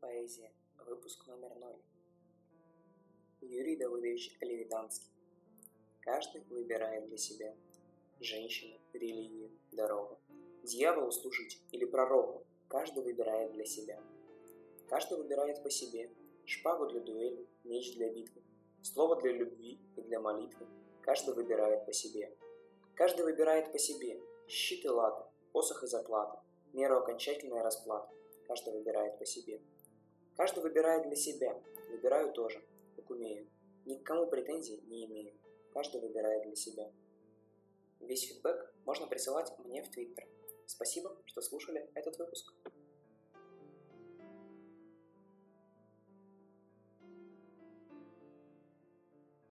Поэзия. Выпуск номер ноль. Юрий Давыдович Левитанский. Каждый выбирает для себя женщину, религию, дорогу. Дьяволу служить или пророку, каждый выбирает для себя. Каждый выбирает по себе шпагу для дуэли, меч для битвы, слово для любви и для молитвы. Каждый выбирает по себе. Каждый выбирает по себе щит и лата, посох и заплата, меру окончательной расплаты. Каждый выбирает по себе. Каждый выбирает для себя. Выбираю тоже, как умею. Ни к кому претензий не имею. Каждый выбирает для себя. Весь фидбэк можно присылать мне в Твиттер. Спасибо, что слушали этот выпуск.